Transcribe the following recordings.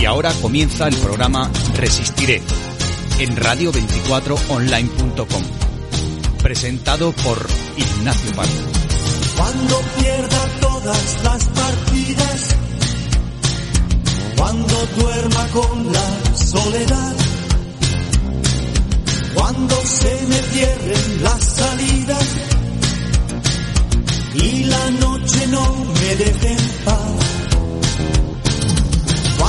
Y ahora comienza el programa Resistiré en radio24online.com. Presentado por Ignacio Pardo. Cuando pierda todas las partidas, cuando duerma con la soledad, cuando se me cierren las salidas y la noche no me deje en paz.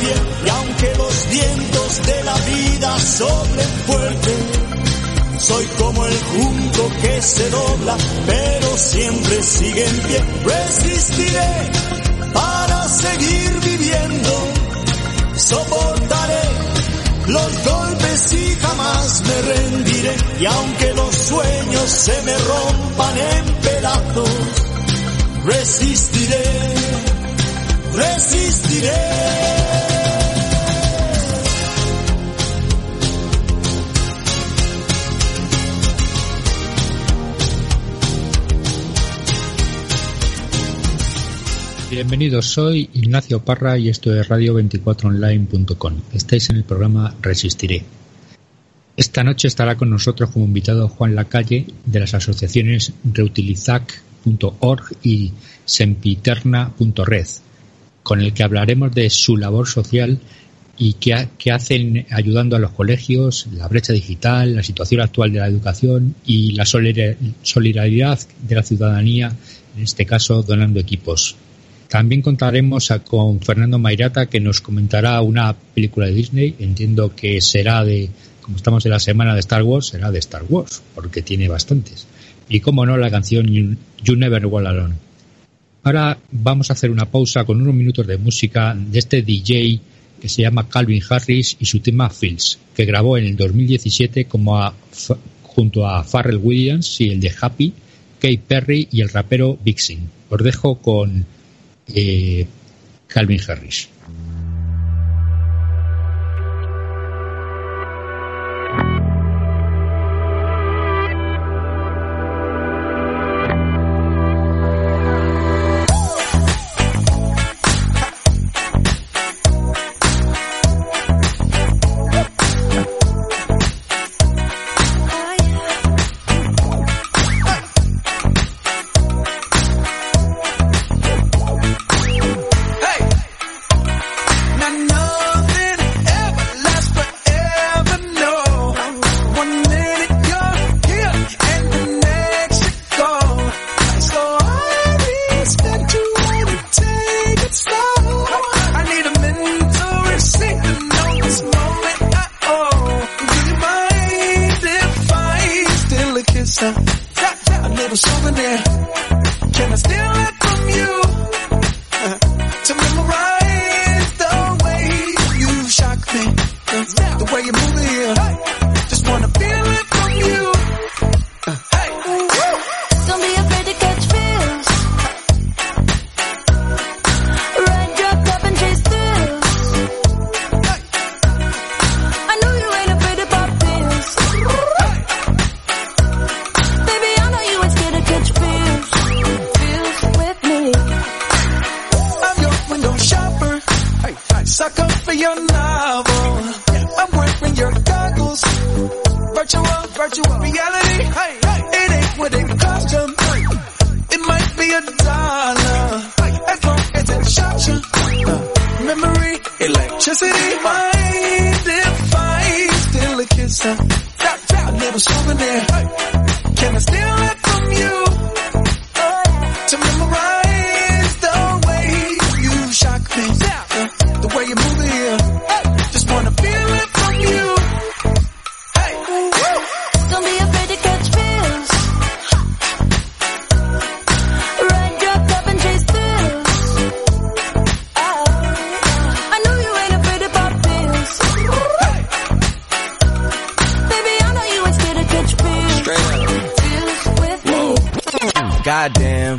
y aunque los vientos de la vida soplen fuerte, soy como el junco que se dobla, pero siempre sigue en pie. Resistiré para seguir viviendo, soportaré los golpes y jamás me rendiré. Y aunque los sueños se me rompan en pedazos, resistiré, resistiré. Bienvenidos, soy Ignacio Parra y esto es radio24online.com. Estáis en el programa Resistiré. Esta noche estará con nosotros como invitado Juan Lacalle de las asociaciones reutilizac.org y sempiterna.red, con el que hablaremos de su labor social y qué, qué hacen ayudando a los colegios, la brecha digital, la situación actual de la educación y la solidaridad de la ciudadanía, en este caso donando equipos. También contaremos a, con Fernando Mairata que nos comentará una película de Disney. Entiendo que será de, como estamos en la semana de Star Wars, será de Star Wars, porque tiene bastantes. Y como no, la canción You, you Never Walk Alone. Ahora vamos a hacer una pausa con unos minutos de música de este DJ que se llama Calvin Harris y su tema Fields, que grabó en el 2017 como a, junto a Pharrell Williams y el de Happy, Kate Perry y el rapero Vixen. Os dejo con eh, Calvin Harris. Goddamn,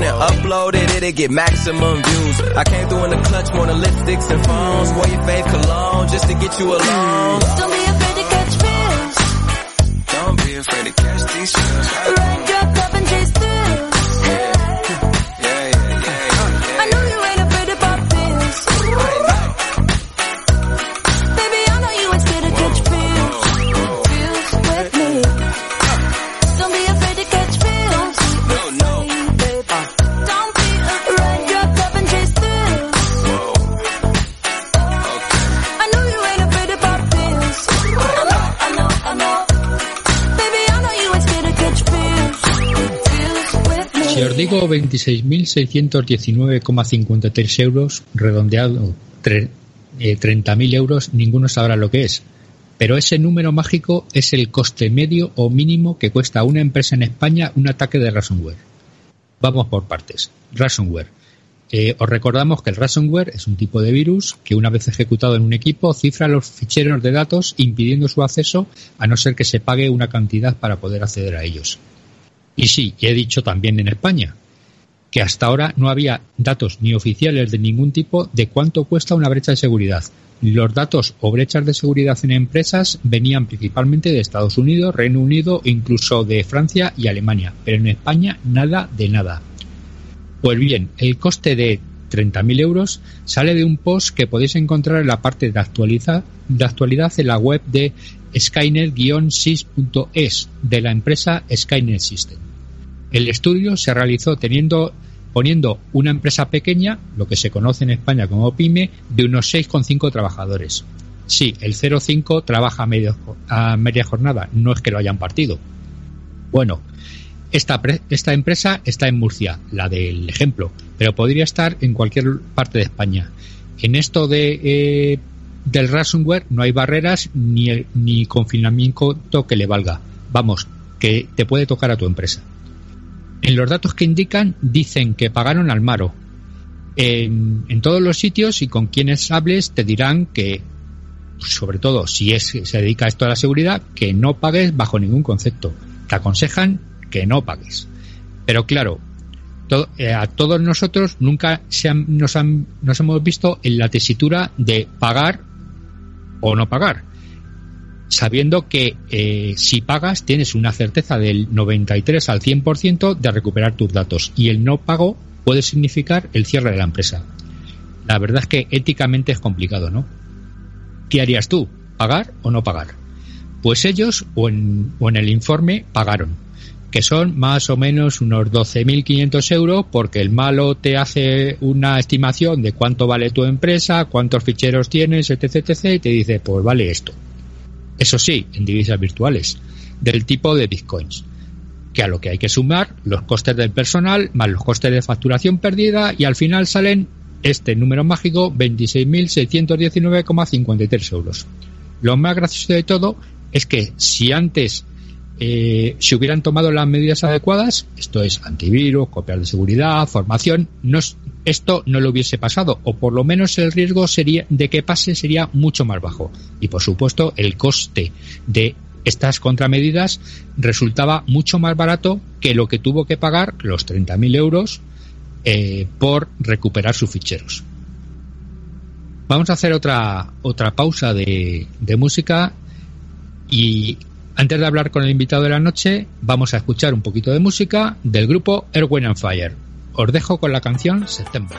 and upload it, it'll get maximum views. I came through in the clutch more than lipsticks and phones. Wore your fave cologne just to get you alone. Don't be afraid to catch feels. Don't be afraid to catch these feels. Ride dropped up and chase digo 26.619,53 euros, redondeado eh, 30.000 euros, ninguno sabrá lo que es. Pero ese número mágico es el coste medio o mínimo que cuesta a una empresa en España un ataque de ransomware. Vamos por partes. Ransomware. Eh, os recordamos que el ransomware es un tipo de virus que una vez ejecutado en un equipo cifra los ficheros de datos impidiendo su acceso a no ser que se pague una cantidad para poder acceder a ellos. Y sí, he dicho también en España que hasta ahora no había datos ni oficiales de ningún tipo de cuánto cuesta una brecha de seguridad. Los datos o brechas de seguridad en empresas venían principalmente de Estados Unidos, Reino Unido, incluso de Francia y Alemania, pero en España nada de nada. Pues bien, el coste de 30.000 euros sale de un post que podéis encontrar en la parte de actualidad, de actualidad en la web de skynet-sys.es de la empresa Skynet System. El estudio se realizó teniendo poniendo una empresa pequeña, lo que se conoce en España como pyme, de unos 6,5 trabajadores. Sí, el 0,5 trabaja a, media jornada, no es que lo hayan partido. Bueno, esta empresa está en Murcia, la del ejemplo, pero podría estar en cualquier parte de España. En esto de, eh, del ransomware no hay barreras ni, ni confinamiento que le valga. Vamos, que te puede tocar a tu empresa. En los datos que indican dicen que pagaron al Maro. En, todos los sitios y con quienes hables te dirán que, sobre todo si es, se dedica esto a la seguridad, que no pagues bajo ningún concepto. Te aconsejan que no pagues. Pero claro, eh, a todos nosotros nunca se han- nos, han- nos hemos visto en la tesitura de pagar o no pagar sabiendo que eh, si pagas tienes una certeza del 93 al 100% de recuperar tus datos y el no pago puede significar el cierre de la empresa. La verdad es que éticamente es complicado, ¿no? ¿Qué harías tú? ¿Pagar o no pagar? Pues ellos, o en, o en el informe, pagaron, que son más o menos unos 12.500 euros porque el malo te hace una estimación de cuánto vale tu empresa, cuántos ficheros tienes, etc, etc, y te dice, pues vale esto. Eso sí, en divisas virtuales, del tipo de bitcoins, que a lo que hay que sumar los costes del personal más los costes de facturación perdida y al final salen este número mágico 26.619,53 euros. Lo más gracioso de todo es que si antes eh, si hubieran tomado las medidas adecuadas, esto es antivirus, copias de seguridad, formación, no, es- esto no lo hubiese pasado, o por lo menos el riesgo sería de que pase sería mucho más bajo. Y por supuesto, el coste de estas contramedidas resultaba mucho más barato que lo que tuvo que pagar los 30.000 euros eh, por recuperar sus ficheros. Vamos a hacer otra, otra pausa de, de música y antes de hablar con el invitado de la noche, vamos a escuchar un poquito de música del grupo Erwin and Fire. Os dejo con la canción September.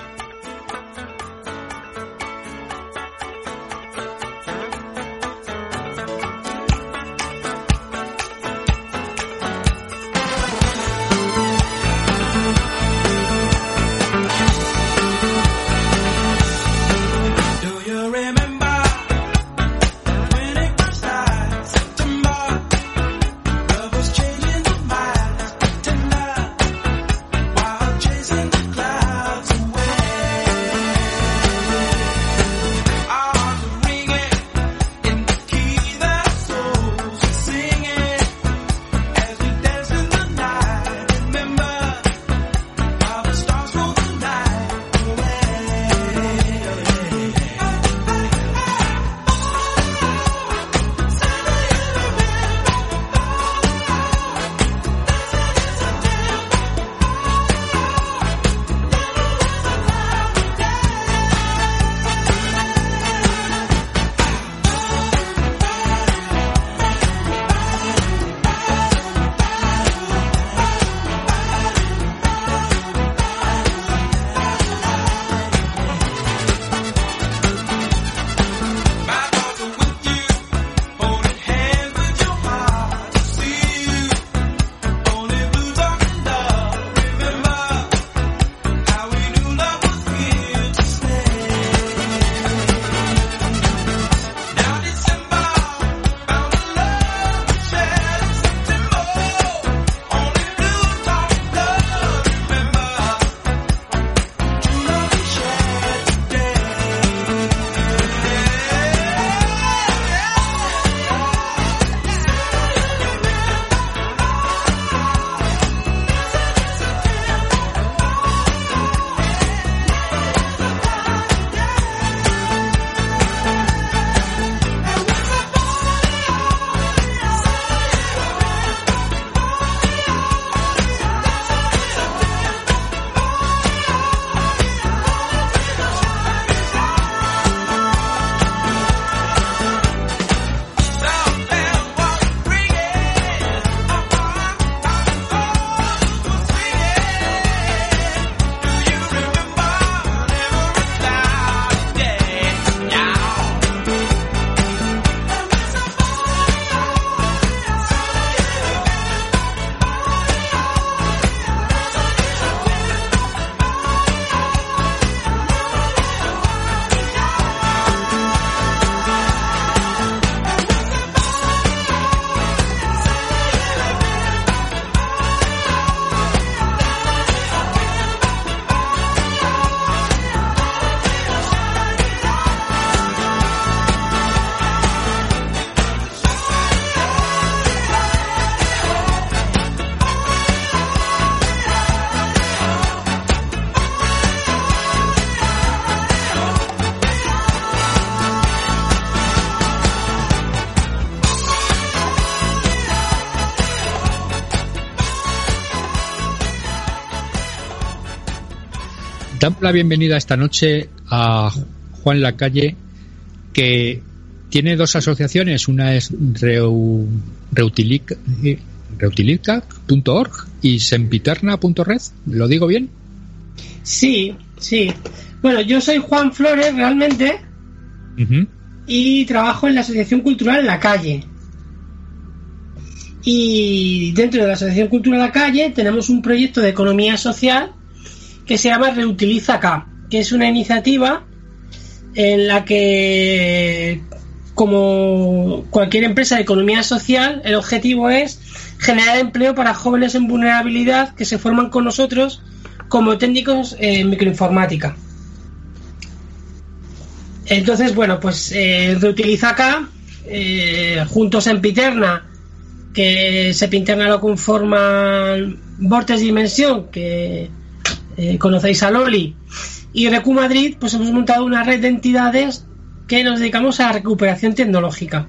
Damos la bienvenida esta noche a Juan Lacalle, que tiene dos asociaciones. Una es Reu, Reutilic- reutilica.org y sempiterna.red. ¿Lo digo bien? Sí, sí. Bueno, yo soy Juan Flores realmente y trabajo en la Asociación Cultural La Calle. Y dentro de la Asociación Cultural La Calle tenemos un proyecto de economía social que se llama Reutiliza Acá, que es una iniciativa en la que, como cualquier empresa de economía social, el objetivo es generar empleo para jóvenes en vulnerabilidad que se forman con nosotros como técnicos en microinformática. Entonces, bueno, pues eh, reutiliza acá, eh, juntos en Piterna, que se Pinterna lo conforman Vortex Dimensión, que eh, conocéis a Loli, y Recu Madrid, pues hemos montado una red de entidades que nos dedicamos a la recuperación tecnológica.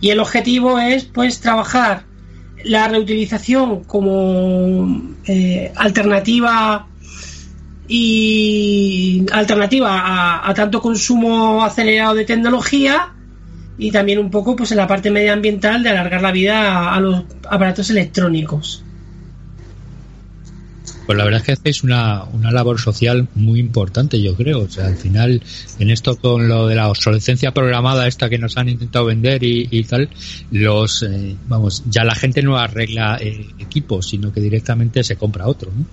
Y el objetivo es, pues, trabajar la reutilización como eh, alternativa y alternativa a, tanto consumo acelerado de tecnología y también un poco pues en la parte medioambiental de alargar la vida a los aparatos electrónicos. Pues la verdad es que hacéis una, una labor social muy importante, yo creo. O sea, al final, en esto con lo de la obsolescencia programada, esta que nos han intentado vender y, y tal, los, eh, vamos, ya la gente no arregla eh, equipos, sino que directamente se compra otro, ¿no?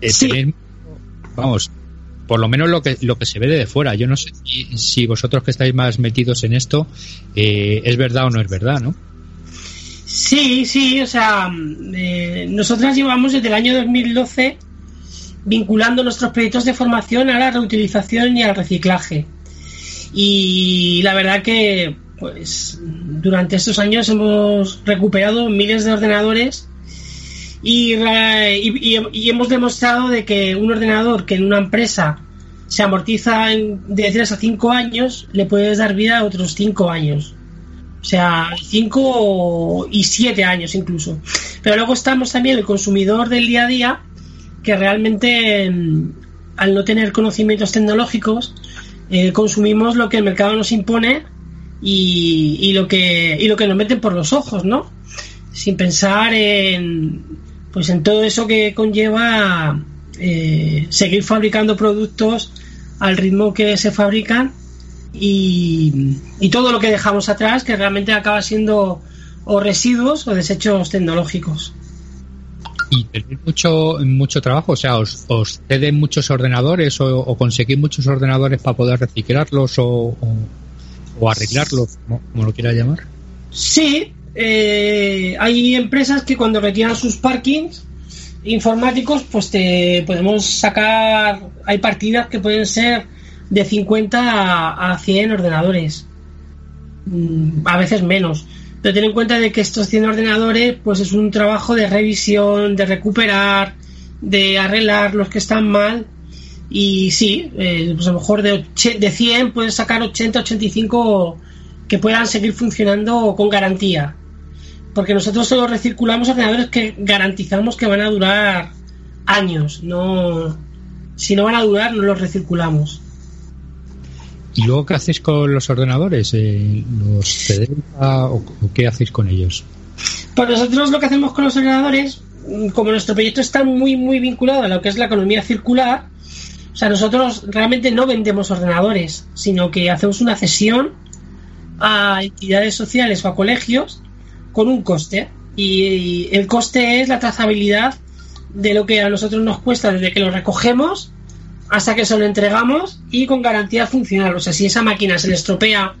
Eh, Sí. vamos, por lo menos lo que, lo que se ve de fuera. Yo no sé si, si vosotros que estáis más metidos en esto, eh, es verdad o no es verdad, ¿no? Sí, sí, o sea, eh, nosotras llevamos desde el año 2012 vinculando nuestros proyectos de formación a la reutilización y al reciclaje. Y la verdad que, pues, durante estos años hemos recuperado miles de ordenadores y- y hemos demostrado de que un ordenador que en una empresa se amortiza en, de 3 a 5 años, le puedes dar vida a otros 5 años. O sea, 5 y 7 años incluso. Pero luego estamos también el consumidor del día a día, que realmente mm, al no tener conocimientos tecnológicos, eh, consumimos lo que el mercado nos impone y, y lo que y lo que nos meten por los ojos, ¿no? Sin pensar en pues en todo eso que conlleva eh, seguir fabricando productos al ritmo que se fabrican y, y todo lo que dejamos atrás que realmente acaba siendo o residuos o desechos tecnológicos. y tenéis mucho mucho trabajo, o sea, os, os ceden muchos ordenadores o, o conseguís muchos ordenadores para poder reciclarlos o, o, o arreglarlos, como, como lo quiera llamar. Sí, eh, hay empresas que cuando retiran sus parkings informáticos, pues te podemos sacar, hay partidas que pueden ser de 50 a, a 100 ordenadores, Mm, a veces menos. Pero ten en cuenta de que estos 100 ordenadores, pues es un trabajo de revisión, de recuperar, de arreglar los que están mal. Y sí, eh, pues a lo mejor de, de 100 puedes sacar 80, 85 que puedan seguir funcionando con garantía. Porque nosotros solo recirculamos ordenadores que garantizamos que van a durar años. No, si no van a durar, no los recirculamos. ¿Y luego qué hacéis con los ordenadores? Eh, ¿Los o, o qué hacéis con ellos? Pues nosotros lo que hacemos con los ordenadores, mm, como nuestro proyecto está muy, muy vinculado a lo que es la economía circular, o sea, nosotros realmente no vendemos ordenadores, sino que hacemos una cesión a entidades sociales o a colegios con un coste. Y el coste es la trazabilidad de lo que a nosotros nos cuesta desde que lo recogemos hasta que se lo entregamos y con garantía funcional. O sea, si esa máquina se le estropea,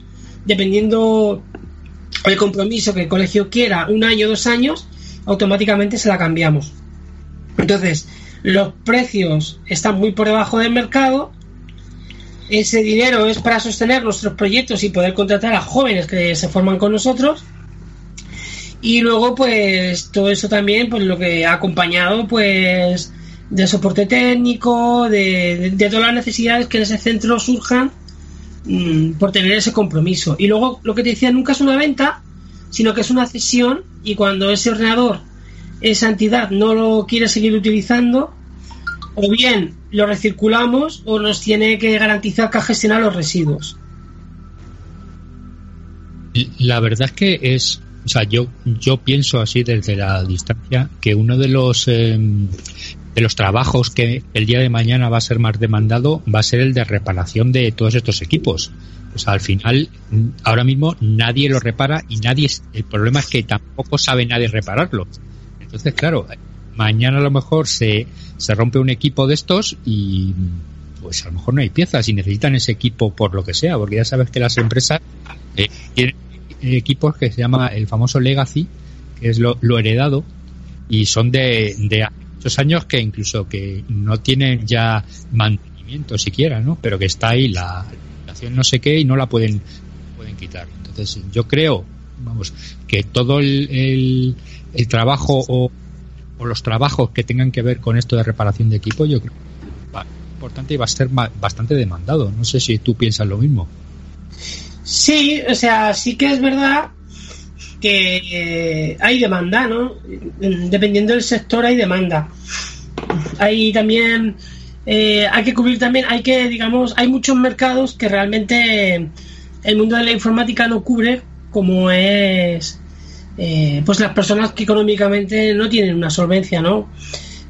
dependiendo el compromiso que el colegio quiera, un año, dos años, automáticamente se la cambiamos. Entonces, los precios están muy por debajo del mercado. Ese dinero es para sostener nuestros proyectos y poder contratar a jóvenes que se forman con nosotros. Y luego, pues, todo eso también, pues lo que ha acompañado, pues, de soporte técnico, de, de- todas las necesidades que en ese centro surjan mm, por tener ese compromiso. Y luego, lo que te decía, nunca es una venta, sino que es una cesión y cuando ese ordenador, esa entidad no lo quiere seguir utilizando, o bien lo recirculamos o nos tiene que garantizar que ha gestionado los residuos. La verdad es que es, o sea, yo, yo pienso así desde la distancia que uno de los eh, de los trabajos que el día de mañana va a ser más demandado va a ser el de reparación de todos estos equipos. Sea, al final, ahora mismo nadie lo repara y nadie, el problema es que tampoco sabe nadie repararlo. Entonces, claro, mañana a lo mejor se, se rompe un equipo de estos y pues a lo mejor no hay piezas y necesitan ese equipo por lo que sea, porque ya sabes que las empresas eh, tienen equipos que se llama el famoso legacy, que es lo, lo heredado, y son de, de años que incluso que no tienen ya mantenimiento siquiera, ¿no? Pero que está ahí la legislación no sé qué y no la pueden, pueden quitar. Entonces yo creo, vamos, que todo el, el, trabajo o, o los trabajos que tengan que ver con esto de reparación de equipo, yo creo va importante y va a ser bastante demandado. No sé si tú piensas lo mismo. Sí, o sea, sí que es verdad que eh, hay demanda, ¿no? Dependiendo del sector hay demanda. hay también eh, hay que cubrir también hay que digamos hay muchos mercados que realmente el mundo de la informática no cubre como es eh, pues las personas que económicamente no tienen una solvencia no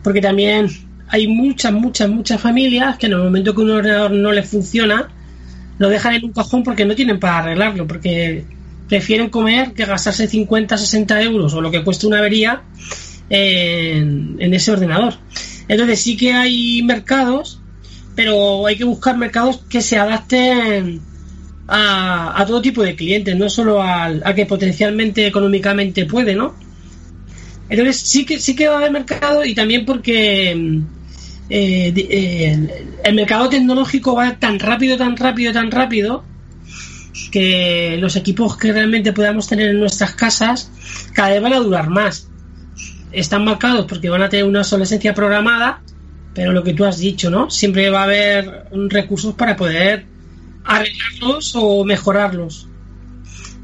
porque también hay muchas muchas muchas familias que en el momento que un ordenador no les funciona lo dejan en un cajón porque no tienen para arreglarlo porque prefieren comer que gastarse 50 60 euros o lo que cueste una avería en, en ese ordenador entonces sí que hay mercados, pero hay que buscar mercados que se adapten a, todo tipo de clientes, no solo al, a que potencialmente económicamente puede, ¿no? Entonces sí que sí que va a haber mercado y también porque mm, eh, eh, el mercado tecnológico va tan rápido, tan rápido, tan rápido que los equipos que realmente podamos tener en nuestras casas cada vez van a durar más están marcados porque van a tener una obsolescencia programada, pero lo que tú has dicho, ¿no? Siempre va a haber recursos para poder arreglarlos o mejorarlos.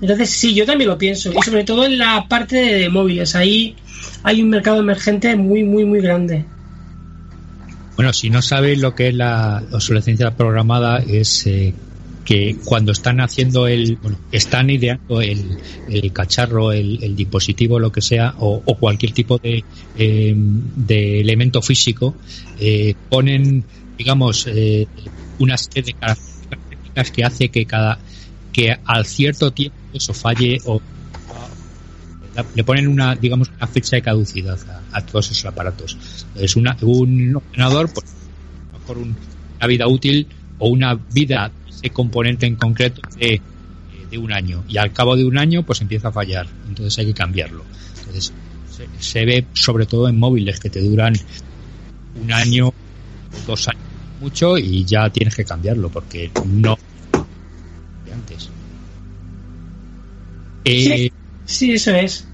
Entonces, sí, yo también lo pienso. Y sobre todo en la parte de móviles. Ahí hay un mercado emergente muy, muy, muy grande. Bueno, si no sabéis lo que es la obsolescencia programada, es eh, que cuando están haciendo el, bueno, están ideando el, el cacharro, el, el dispositivo, lo que sea, o, cualquier tipo de, eh, de elemento físico, eh, ponen, digamos, eh, una serie de características que hace que cada, que al cierto tiempo eso falle o le ponen una, digamos, una fecha de caducidad a, todos esos aparatos. Es una, un ordenador, pues, una vida útil o una vida ese componente en concreto de, de un año. Y al cabo de un año, pues empieza a fallar. Entonces hay que cambiarlo. Entonces se, se ve sobre todo en móviles que te duran un año dos años mucho y ya tienes que cambiarlo porque no de antes. Eh, Sí, eso es.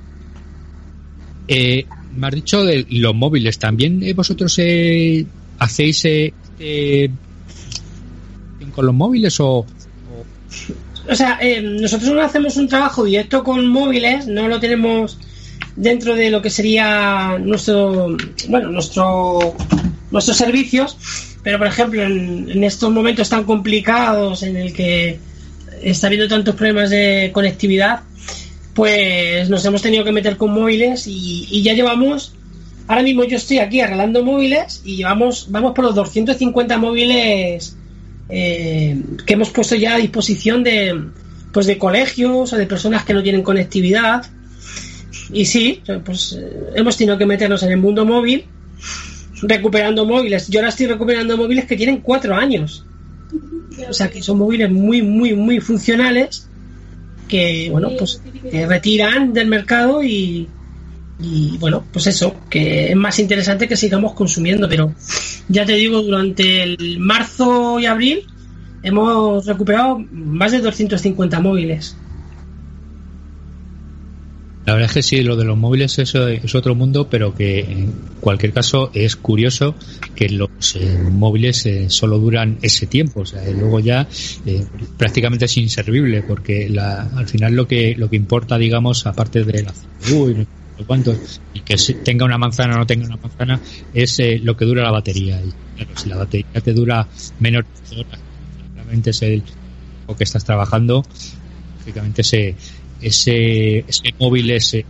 Eh, me has dicho de los móviles. ¿También eh, vosotros eh, hacéis eh, eh, con los móviles o, O sea, eh, nosotros no hacemos un trabajo directo con móviles, no lo tenemos dentro de lo que sería nuestro, bueno, nuestro, nuestros servicios, pero por ejemplo en, estos momentos tan complicados en el que está habiendo tantos problemas de conectividad, pues nos hemos tenido que meter con móviles y, y ya llevamos, ahora mismo yo estoy aquí arreglando móviles y llevamos, vamos por los 250 móviles eh, que hemos puesto ya a disposición de pues de colegios o de personas que no tienen conectividad. Y sí pues eh, hemos tenido que meternos en el mundo móvil recuperando móviles. Yo ahora estoy recuperando móviles que tienen cuatro años. O sea que son móviles muy muy muy funcionales que bueno pues que retiran del mercado y y bueno, pues eso, que es más interesante que sigamos consumiendo, pero ya te digo, durante el marzo y abril hemos recuperado más de 250 móviles. La verdad es que sí, lo de los móviles es, eh, es otro mundo, pero que en cualquier caso es curioso que los eh, móviles eh, solo duran ese tiempo, o sea, luego ya eh, prácticamente es inservible, porque la, al final lo que lo que importa, digamos, aparte de la cuánto, y que tenga una manzana o no tenga una manzana, es eh, lo que dura la batería. Y claro, si la batería te dura menos de horas, realmente es el o que estás trabajando, lógicamente ese ese, ese móvil ese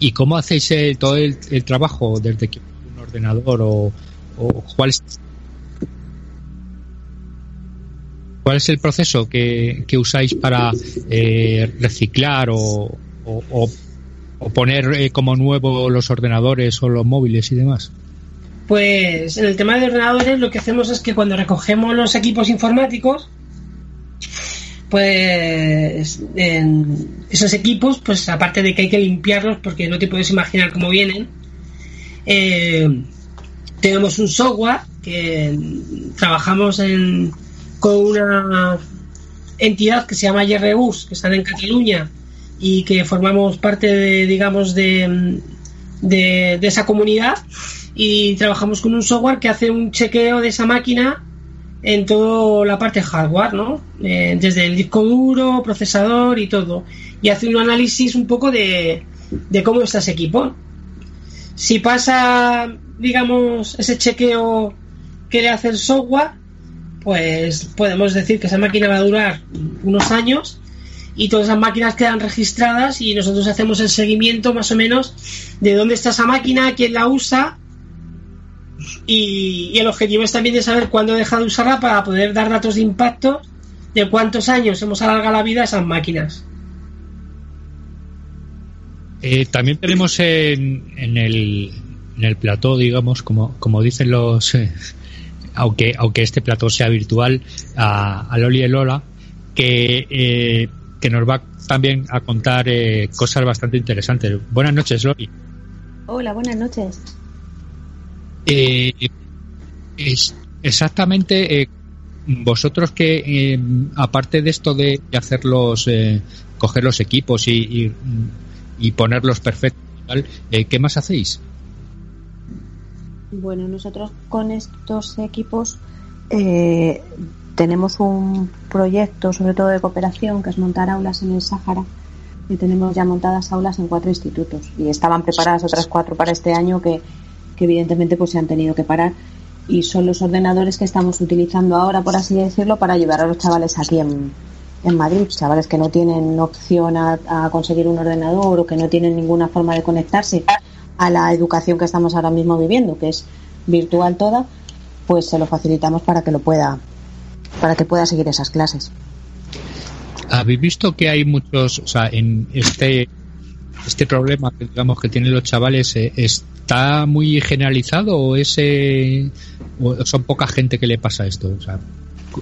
¿Y cómo hacéis eh, todo el, el trabajo desde que un ordenador o, o cuál es cuál es el proceso que, usáis para eh, reciclar o, poner eh, como nuevo los ordenadores o los móviles y demás? Pues en el tema de ordenadores lo que hacemos es que cuando recogemos los equipos informáticos, pues esos equipos, pues aparte de que hay que limpiarlos porque no te puedes imaginar cómo vienen, eh, tenemos un software que trabajamos en, con una entidad que se llama YRUS, que están en Cataluña y que formamos parte de, digamos, de, de, esa comunidad y trabajamos con un software que hace un chequeo de esa máquina en toda la parte hardware, ¿no? Eh, desde el disco duro, procesador y todo. Y hace un análisis un poco de, de cómo está ese equipo. Si pasa, digamos, ese chequeo que le hace el software, pues podemos decir que esa máquina va a durar unos años y todas esas máquinas quedan registradas y nosotros hacemos el seguimiento más o menos de dónde está esa máquina, quién la usa y, el objetivo es también de saber cuándo deja de usarla para poder dar datos de impacto de cuántos años hemos alargado la vida a esas máquinas. Eh, también tenemos en, en, el, en el plató, digamos, como, como dicen los, eh, aunque, aunque este plató sea virtual, a, a Loli y Lola, que, eh, que nos va también a contar eh, cosas bastante interesantes. Buenas noches, Loli. Hola, buenas noches. Eh, es exactamente eh, vosotros que eh, aparte de esto de hacerlos eh, coger los equipos y, y, y ponerlos perfectos ¿qué más hacéis? Bueno, nosotros con estos equipos eh, tenemos un proyecto, sobre todo de cooperación, que es montar aulas en el Sáhara. Y tenemos ya montadas aulas en cuatro institutos. Y estaban preparadas otras cuatro para este año que, que evidentemente pues se han tenido que parar. Y son los ordenadores que estamos utilizando ahora, por así decirlo, para ayudar a los chavales aquí en, en Madrid. Chavales que no tienen opción a conseguir un ordenador o que no tienen ninguna forma de conectarse a la educación que estamos ahora mismo viviendo, que es virtual toda, pues se lo facilitamos para que lo pueda, para que pueda seguir esas clases. ¿Habéis visto que hay muchos, o sea, en este este problema que digamos que tienen los chavales eh, está muy generalizado o es eh, o son poca gente que le pasa esto? O sea,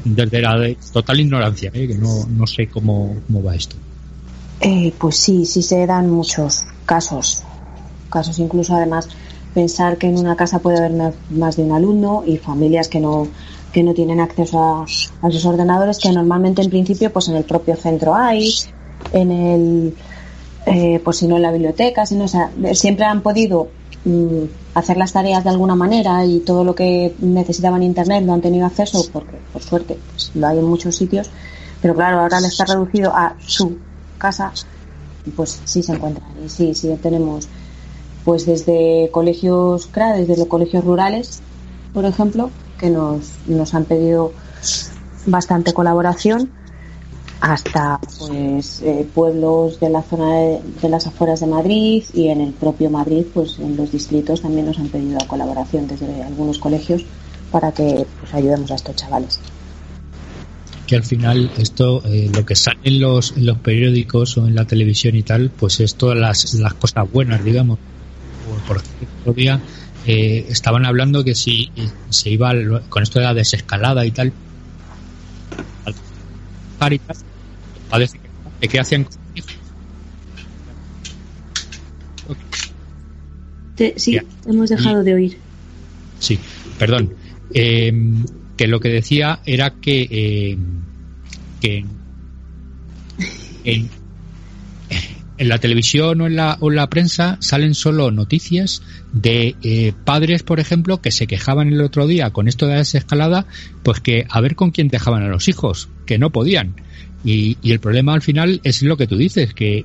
desde la de total ignorancia, eh, que no, no sé cómo, cómo va esto. Eh, pues sí, sí se dan muchos casos, casos. Incluso además pensar que en una casa puede haber más- de un alumno y familias que no que no tienen acceso a, a sus ordenadores que normalmente en principio pues en el propio centro hay en el eh, pues si no en la biblioteca si no, o sea, siempre han podido mm, hacer las tareas de alguna manera y todo lo que necesitaban internet lo han tenido acceso porque por suerte pues, lo hay en muchos sitios. Pero claro ahora le está reducido a su casa pues sí se encuentran y sí sí tenemos pues desde colegios CRA, desde los colegios rurales, por ejemplo, que nos, nos han pedido bastante colaboración, hasta pues eh, pueblos de la zona de, de las afueras de Madrid y en el propio Madrid, pues en los distritos también nos han pedido colaboración desde algunos colegios para que pues, ayudemos a estos chavales. que al final esto eh, lo que sale en los, en los periódicos o en la televisión y tal pues es todas las, las cosas buenas digamos O, por ejemplo el otro día eh, estaban hablando que si se iba al- con esto de la desescalada y tal al- Caritas, parece que, que qué hacían sí, Ya. hemos dejado de oír. Sí, perdón. Eh, que lo que decía era que, eh, que en, en la televisión o en la, o en la prensa salen solo noticias de eh, padres, por ejemplo, que se quejaban el otro día con esto de la desescalada, pues que a ver con quién dejaban a los hijos, que no podían. Y, y el problema al final es lo que tú dices, que,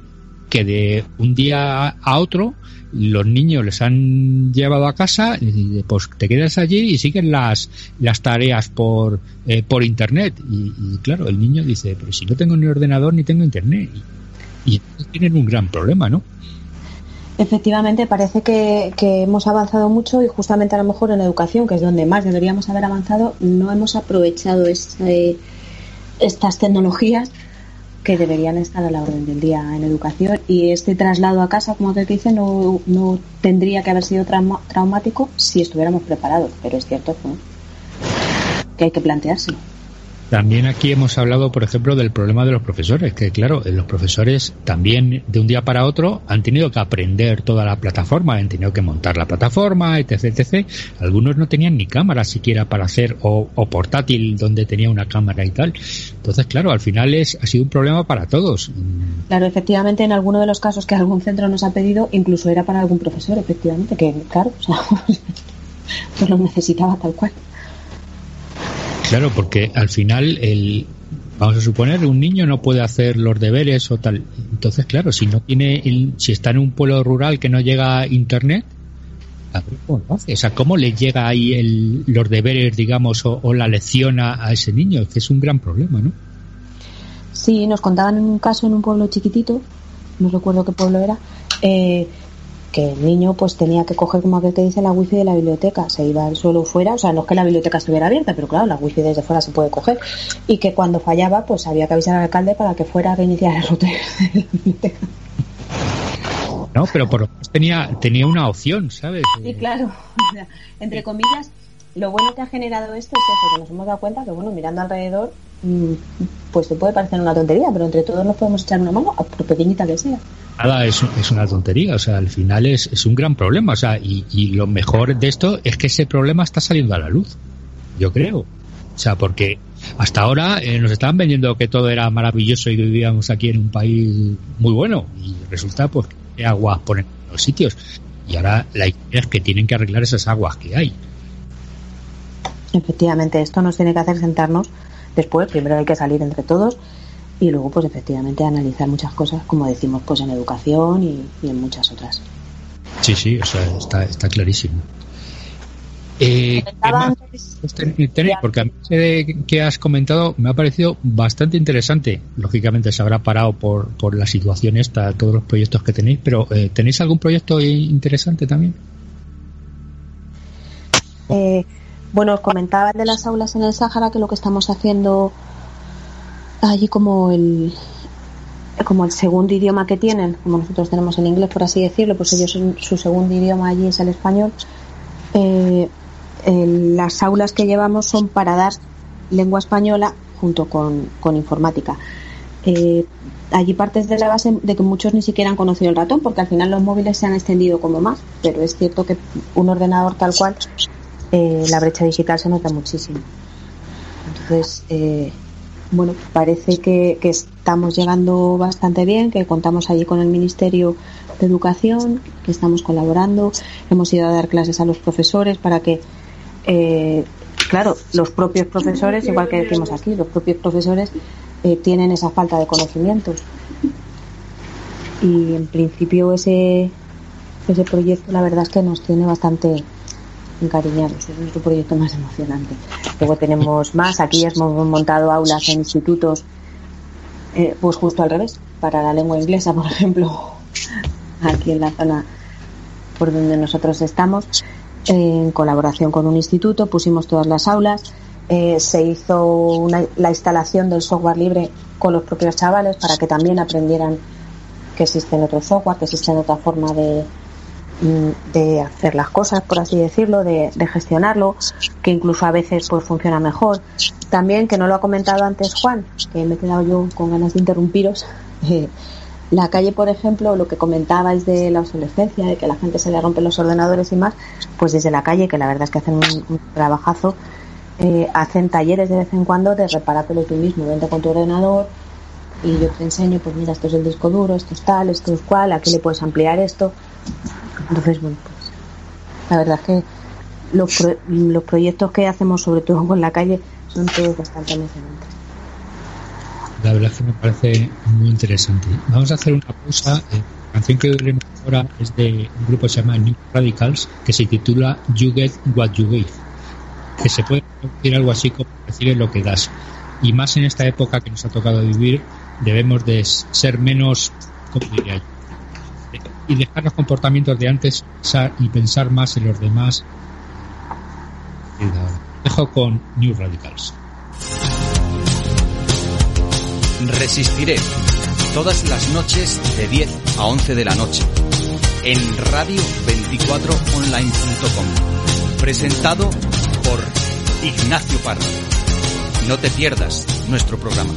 que de un día a otro los niños les han llevado a casa pues te quedas allí y siguen las las tareas por eh, por internet y, y claro el niño dice pero si no tengo ni ordenador ni tengo internet y, tienen un gran problema no Efectivamente, parece que, hemos avanzado mucho y justamente a lo mejor en educación, que es donde más deberíamos haber avanzado, no hemos aprovechado este- estas tecnologías que deberían estar a la orden del día en educación y este traslado a casa, como te dice, no, no tendría que haber sido trauma- traumático si estuviéramos preparados, pero es cierto ¿no? que hay que planteárselo. También aquí hemos hablado, por ejemplo, del problema de los profesores, que claro, los profesores también de un día para otro han tenido que aprender toda la plataforma, han tenido que montar la plataforma, etc, etc. Algunos no tenían ni cámara siquiera para hacer, o, portátil donde tenía una cámara y tal. Entonces, claro, al final es, ha sido un problema para todos. Claro, efectivamente, en alguno de los casos que algún centro nos ha pedido, incluso era para algún profesor, efectivamente, que claro, pues lo necesitaba tal cual. Claro, porque al final el vamos a suponer un niño no puede hacer los deberes o tal. Entonces, claro, si no tiene si está en un pueblo rural que no llega a internet, cómo lo. O sea, ¿cómo le llega ahí el, los deberes, digamos, o, la lección a, ese niño? Es un gran problema, ¿no? Sí, nos contaban un caso en un pueblo chiquitito, no recuerdo qué pueblo era, eh, que el niño pues tenía que coger como aquel que dice la wifi de la biblioteca, se iba al suelo fuera, o sea, no es que la biblioteca estuviera abierta, pero claro, la wifi desde fuera se puede coger, y que cuando fallaba pues había que avisar al alcalde para que fuera a reiniciar el router de la biblioteca. No, pero por lo menos tenía, tenía una opción, ¿sabes? Sí, claro, o sea, entre comillas, lo bueno que ha generado esto es eso, que nos hemos dado cuenta que, bueno, mirando alrededor, mm, pues te puede parecer una tontería, pero entre todos nos podemos echar una mano, por pequeñita que sea. Nada, es, es una tontería, o sea, al final es, es un gran problema, o sea, y, y lo mejor de esto es que ese problema está saliendo a la luz, yo creo. O sea, porque hasta ahora eh, nos estaban vendiendo que todo era maravilloso y vivíamos aquí en un país muy bueno, y resulta pues que aguas ponen en los sitios. Y ahora la idea es que tienen que arreglar esas aguas que hay. Efectivamente, esto nos tiene que hacer sentarnos después, primero hay que salir entre todos y luego pues efectivamente analizar muchas cosas, como decimos, pues en educación y, y en muchas otras. Sí, sí, o sea, está, está clarísimo. Eh, ¿qué Comentaba más antes- puedes ten- tener? Porque a mí que has comentado me ha parecido bastante interesante. Lógicamente se habrá parado por, por la situación esta, todos los proyectos que tenéis, pero eh, ¿tenéis algún proyecto interesante también? Eh, bueno, os comentaba el de las aulas en el Sáhara que lo que estamos haciendo allí como el como el segundo idioma que tienen, como nosotros tenemos el inglés por así decirlo, pues ellos su segundo idioma allí es el español. Eh, las aulas que llevamos son para dar lengua española junto con, con informática. Eh, allí partes de la base de que muchos ni siquiera han conocido el ratón, porque al final los móviles se han extendido como más, pero es cierto que un ordenador tal cual, eh, la brecha digital se nota muchísimo. Entonces, eh, bueno, parece que, que estamos llegando bastante bien, que contamos allí con el Ministerio de Educación, que estamos colaborando, hemos ido a dar clases a los profesores para que, eh, claro, los propios profesores, igual que decimos aquí, los propios profesores eh, tienen esa falta de conocimientos. Y en principio ese, ese proyecto la verdad es que nos tiene bastante encariñados, es nuestro proyecto más emocionante. Luego tenemos más, aquí hemos montado aulas en institutos, eh, pues justo al revés, para la lengua inglesa, por ejemplo, aquí en la zona por donde nosotros estamos, en colaboración con un instituto, pusimos todas las aulas, eh, se hizo una- la instalación del software libre con los propios chavales para que también aprendieran que existen otros software, que existen otra forma de, de hacer las cosas, por así decirlo, de, de gestionarlo, que incluso a veces pues funciona mejor. También, que no lo ha comentado antes Juan, que me he quedado yo con ganas de interrumpiros, eh, la calle, por ejemplo, lo que comentabais de la obsolescencia, de que a la gente se le rompen los ordenadores y más, pues desde la calle, que la verdad es que hacen un, trabajazo, eh, hacen talleres de vez en cuando de repárátelo tú mismo, vente con tu ordenador y yo te enseño, pues mira, esto es el disco duro, esto es tal, esto es cual, aquí le puedes ampliar esto. Entonces, bueno, pues la verdad es que los, pro- los proyectos que hacemos, sobre todo con la calle, son todos bastante emocionantes. La verdad es que me parece muy interesante. Vamos a hacer una pausa. Eh, La canción que oiremos ahora es de un grupo que se llama New Radicals, que se titula You Get What You Give, que se puede decir algo así como recibes lo que das. Y más en esta época que nos ha tocado vivir, debemos de ser menos, ¿cómo diría yo? Y dejar los comportamientos de antes y pensar más en los demás. Dejo con New Radicals. Resistiré. Todas las noches de 10 a 11 de la noche. En radio24online.com. Presentado por Ignacio Parra. No te pierdas nuestro programa.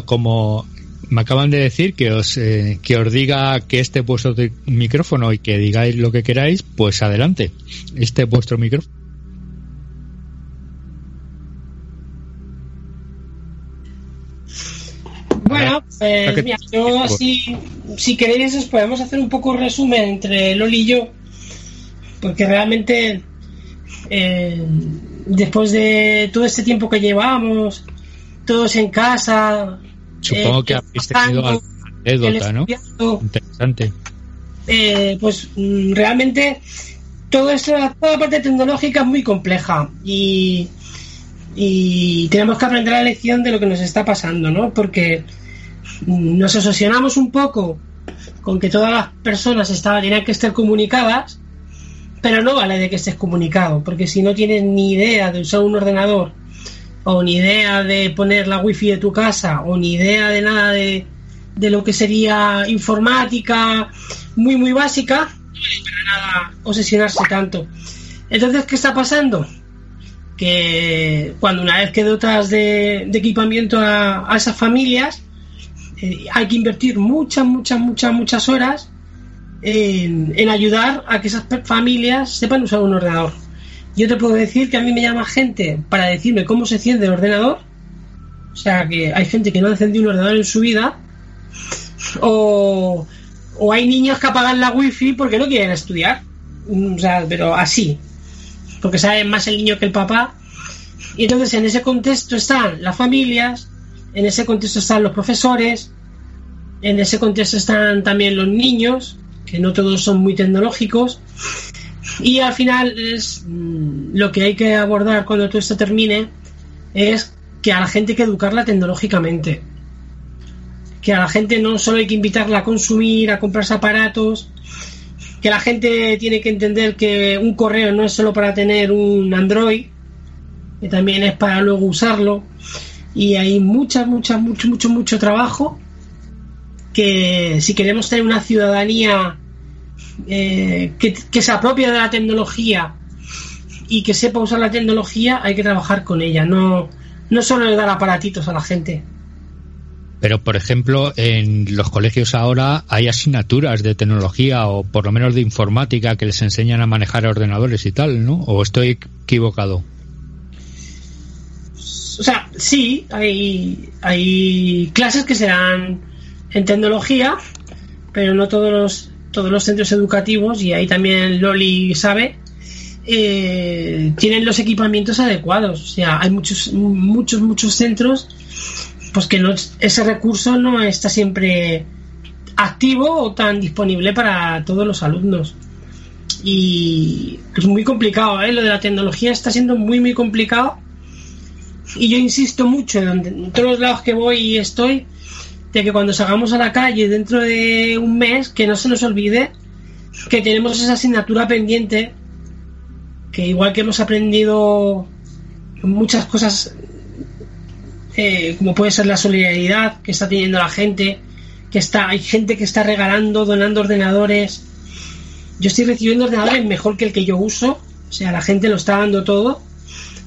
Bueno, como me acaban de decir que os eh, que os diga que este es vuestro micrófono y que digáis lo que queráis, pues adelante. Este es vuestro micrófono. Bueno, pues mira, yo si, si queréis os podemos hacer un poco un resumen entre Loli y yo, porque realmente eh, después de todo este tiempo que llevamos, todos en casa, Supongo eh, que habéis tenido anécdota, ¿no? Interesante. eh, pues mm, realmente todo esto, toda la parte tecnológica es muy compleja y, y tenemos que aprender la lección de lo que nos está pasando, ¿no? Porque mm, nos obsesionamos un poco con que todas las personas estaban, tenían que estar comunicadas, pero no vale de que estés comunicado, porque si no tienes ni idea de usar un ordenador, o ni idea de poner la wifi de tu casa, o ni idea de nada de, de lo que sería informática muy muy básica, no vale para nada obsesionarse tanto. Entonces, ¿qué está pasando? Que cuando una vez que dotas de, equipamiento a, a esas familias, eh, hay que invertir muchas, muchas, muchas, muchas horas en, en ayudar a que esas familias sepan usar un ordenador. Yo te puedo decir que a mí me llama gente para decirme cómo se enciende el ordenador. O sea, que hay gente que no ha encendido un ordenador en su vida. O, o hay niños que apagan la wifi porque no quieren estudiar. Mm, O sea, pero así. Porque saben más el niño que el papá. Y entonces en ese contexto están las familias, en ese contexto están los profesores, en ese contexto están también los niños, que no todos son muy tecnológicos. Y al final es mm, lo que hay que abordar cuando todo esto termine es que a la gente hay que educarla tecnológicamente. Que a la gente no solo hay que invitarla a consumir, a comprarse aparatos, que la gente tiene que entender que un correo no es solo para tener un Android, que también es para luego usarlo. Y hay mucha, mucha, mucho, mucho, mucho trabajo que si queremos tener una ciudadanía eh, que, que se apropie de la tecnología y que sepa usar la tecnología, hay que trabajar con ella, no, no solo dar aparatitos a la gente. Pero, por ejemplo, en los colegios ahora hay asignaturas de tecnología o por lo menos de informática que les enseñan a manejar ordenadores y tal, ¿no? ¿O estoy equivocado? O sea, sí, hay, hay clases que se dan en tecnología, pero no todos los, todos los centros educativos, y ahí también Loli sabe, eh, tienen los equipamientos adecuados. O sea, hay muchos, muchos, muchos centros, pues que ese recurso no está siempre activo o tan disponible para todos los alumnos. Y es muy complicado, ¿eh? Lo de la tecnología está siendo muy, muy complicado. Y yo insisto mucho, en, en todos los lados que voy y estoy, de que cuando salgamos a la calle dentro de un mes, que no se nos olvide que tenemos esa asignatura pendiente, que igual que hemos aprendido muchas cosas, eh, como puede ser la solidaridad que está teniendo la gente, que está, hay gente que está regalando, donando ordenadores. Yo estoy recibiendo ordenadores mejor que el que yo uso, o sea, la gente lo está dando todo.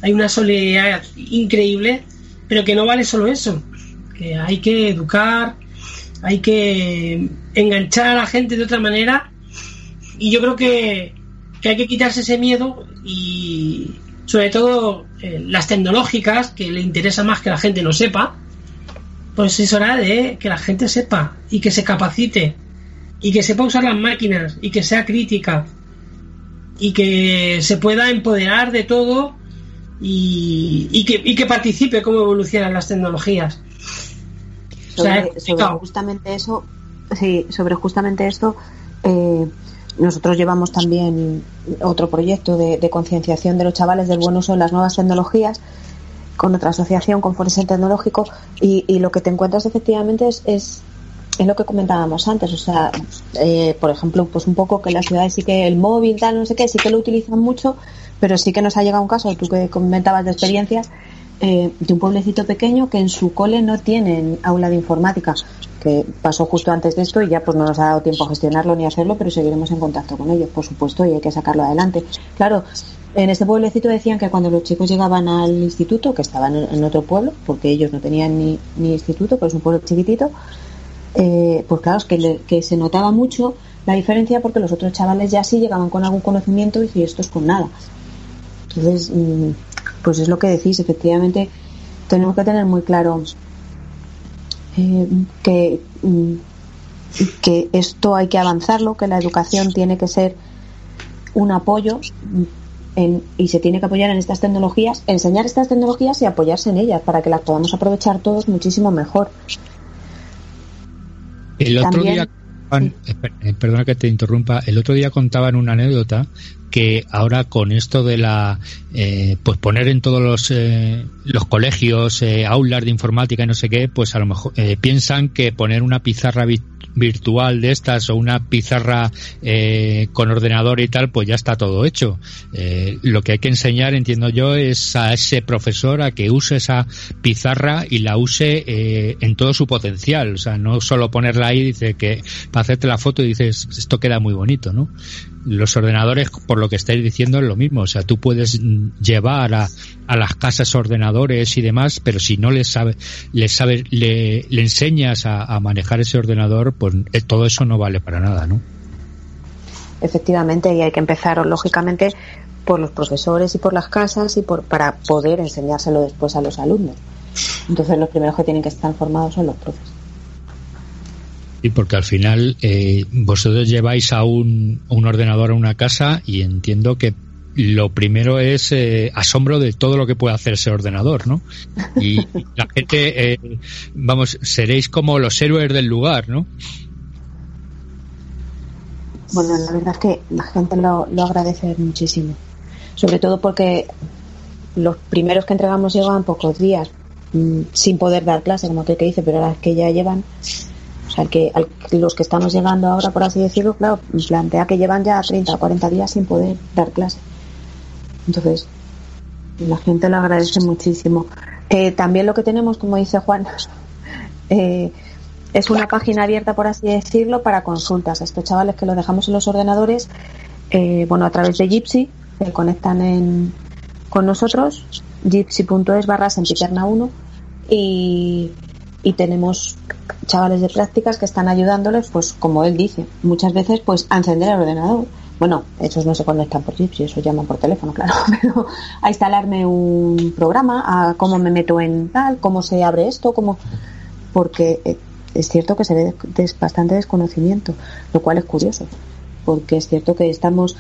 Hay una solidaridad increíble, pero que no vale solo eso, que hay que educar, hay que enganchar a la gente de otra manera y yo creo que, hay que quitarse ese miedo y sobre todo eh, las tecnológicas que le interesa más que la gente no sepa pues es hora de que la gente sepa y que se capacite y que sepa usar las máquinas y que sea crítica y que se pueda empoderar de todo y que, y que participe cómo evolucionan las tecnologías. O sea, es sobre, justamente eso, sí, sobre justamente esto, eh, nosotros llevamos también otro proyecto de, de concienciación de los chavales del buen uso de las nuevas tecnologías con otra asociación, con Foresen Tecnológico, y, y lo que te encuentras efectivamente es, es, es lo que comentábamos antes, o sea, eh, por ejemplo, pues un poco que las ciudades sí que el móvil, tal, no sé qué, sí que lo utilizan mucho, pero sí que nos ha llegado un caso, tú que comentabas de experiencias, eh, de un pueblecito pequeño que en su cole no tienen aula de informática, que pasó justo antes de esto y ya pues no nos ha dado tiempo a gestionarlo ni a hacerlo, pero seguiremos en contacto con ellos, por supuesto, y hay que sacarlo adelante. Claro, en este pueblecito decían que cuando los chicos llegaban al instituto, que estaban en otro pueblo, porque ellos no tenían ni, ni instituto, pero es un pueblo chiquitito, eh, pues claro, es que, que se notaba mucho la diferencia porque los otros chavales ya sí llegaban con algún conocimiento y estos con nada. Entonces, mm, pues es lo que decís, efectivamente, tenemos que tener muy claro eh, que, mm, que esto hay que avanzarlo, que la educación tiene que ser un apoyo mm, en- y se tiene que apoyar en estas tecnologías, enseñar estas tecnologías y apoyarse en ellas para que las podamos aprovechar todos muchísimo mejor. El otro También- día, esper- eh, perdona que te interrumpa, el otro día contaban una anécdota que ahora con esto de la, eh, pues poner en todos los, eh, los colegios eh, aulas de informática y no sé qué, pues a lo mejor eh, piensan que poner una pizarra vi- virtual de estas o una pizarra eh, con ordenador y tal, pues ya está todo hecho. Eh, lo que hay que enseñar, entiendo yo, es a ese profesor a que use esa pizarra y la use eh, en todo su potencial. O sea, no solo ponerla ahí, dice que para hacerte la foto y dices, esto queda muy bonito, ¿no? Los ordenadores, por lo que estáis diciendo, es lo mismo. O sea, tú puedes llevar a, a las casas ordenadores y demás, pero si no les sabe, les sabe, le, le enseñas a, a manejar ese ordenador, pues eh, todo eso no vale para nada, ¿no? Efectivamente, y hay que empezar, lógicamente, por los profesores y por las casas y por, para poder enseñárselo después a los alumnos. Entonces, los primeros que tienen que estar formados son los profes. Y porque al final eh, vosotros lleváis a un, un ordenador a una casa y entiendo que lo primero es eh, asombro de todo lo que puede hacer ese ordenador, ¿no? Y la gente, eh, vamos, seréis como los héroes del lugar, ¿no? Bueno, la verdad es que la gente lo, lo agradece muchísimo. Sobre todo porque los primeros que entregamos llevan pocos días mm, sin poder dar clase, como que, que dice, pero las que ya llevan, o sea, que al- los que estamos llegando ahora, por así decirlo, claro, plantea que llevan ya 30 o 40 días sin poder dar clase. Entonces, la gente lo agradece muchísimo. Eh, también lo que tenemos, como dice Juan, eh, es una página abierta, por así decirlo, para consultas. Estos chavales que los dejamos en los ordenadores, eh, bueno, a través de Gypsy, se conectan en, con nosotros, gypsy.es barra sempiterna 1 y, y tenemos chavales de prácticas que están ayudándoles, pues como él dice, muchas veces pues a encender el ordenador. Bueno, esos no se conectan por Gypsy, esos llaman por teléfono, claro, pero a instalarme un programa, a cómo me meto en tal, cómo se abre esto, cómo porque eh, es cierto que se ve bastante desconocimiento, lo cual es curioso, porque es cierto que estamos.